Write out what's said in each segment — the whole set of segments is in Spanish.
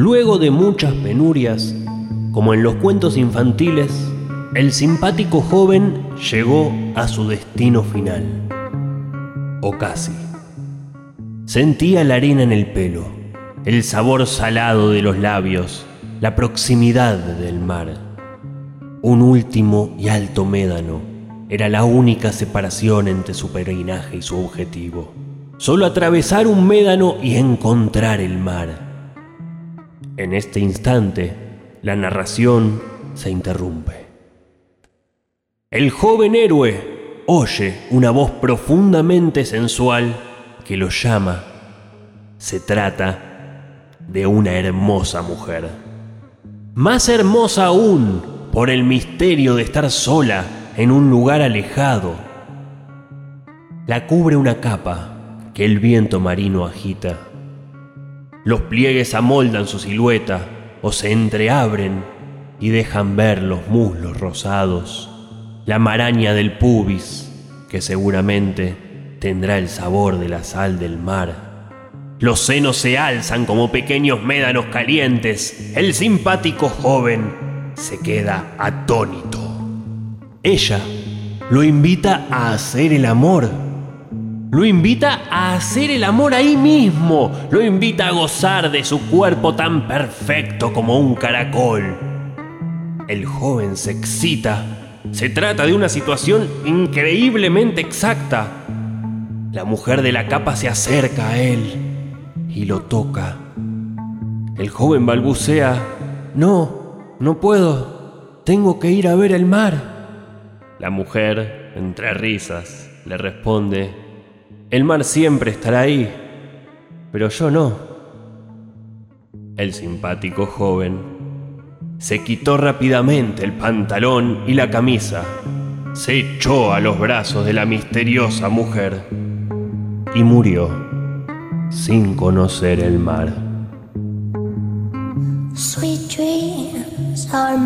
Luego de muchas penurias, como en los cuentos infantiles, el simpático joven llegó a su destino final. O casi. Sentía la arena en el pelo, el sabor salado de los labios, la proximidad del mar. Un último y alto médano era la única separación entre su peregrinaje y su objetivo. Solo atravesar un médano y encontrar el mar. En este instante, la narración se interrumpe. El joven héroe oye una voz profundamente sensual que lo llama. Se trata de una hermosa mujer. Más hermosa aún por el misterio de estar sola en un lugar alejado. La cubre una capa que el viento marino agita. Los pliegues amoldan su silueta o se entreabren y dejan ver los muslos rosados, la maraña del pubis, que seguramente tendrá el sabor de la sal del mar. Los senos se alzan como pequeños médanos calientes. El simpático joven se queda atónito. Ella lo invita a hacer el amor. Lo invita a hacer el amor ahí mismo. Lo invita a gozar de su cuerpo tan perfecto como un caracol. El joven se excita. Se trata de una situación increíblemente exacta. La mujer de la capa se acerca a él y lo toca. El joven balbucea, no, no puedo, tengo que ir a ver el mar. La mujer, entre risas, le responde, el mar siempre estará ahí, pero yo no. El simpático joven se quitó rápidamente el pantalón y la camisa, se echó a los brazos de la misteriosa mujer y murió sin conocer el mar. Sweet dreams are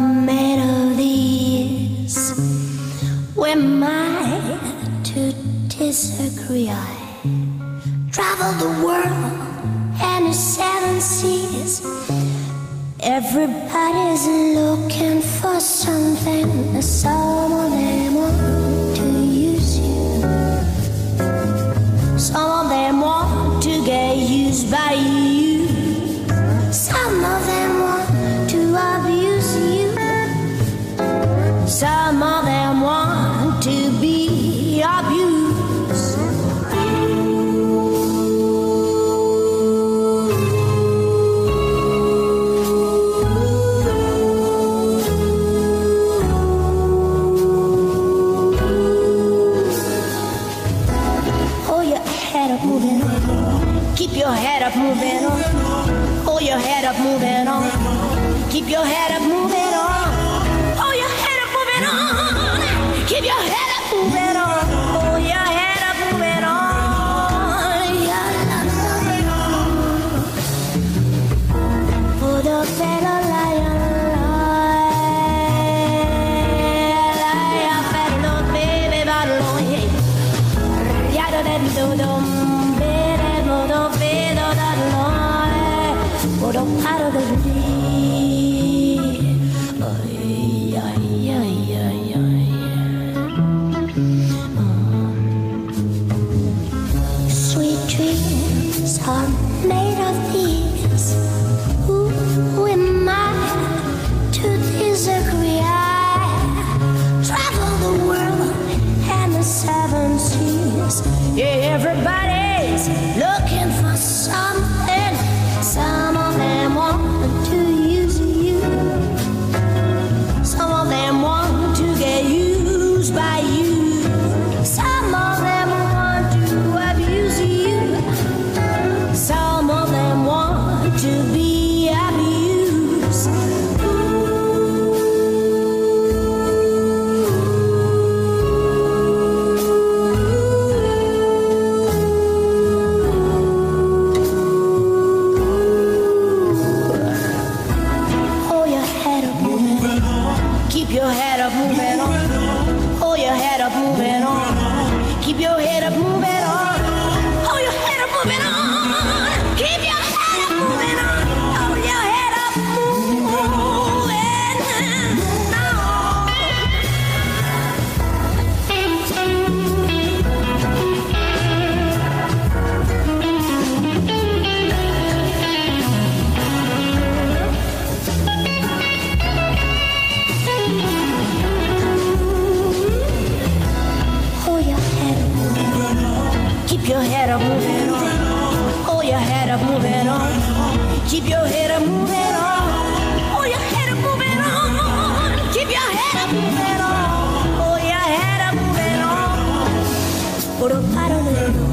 I to travel the world and the seven seas. Everybody's looking for something. Some of them want to use you. Some of them want to get used by you. Up, moving on. Hold your head up, moving on. Keep your head up, moving on. Hold your head up, moving on. Keep your head up, moving on. Hold your head up, moving on. Yeah. For the fellow lion, lion, fellow moving on. Hold your head up, moving on. Keep your head up, moving on. Up moving on. Hold your head up moving on. Keep your head up moving on. Your head up moving on. Keep your head up moving on. Your head up moving on. Put a paddle in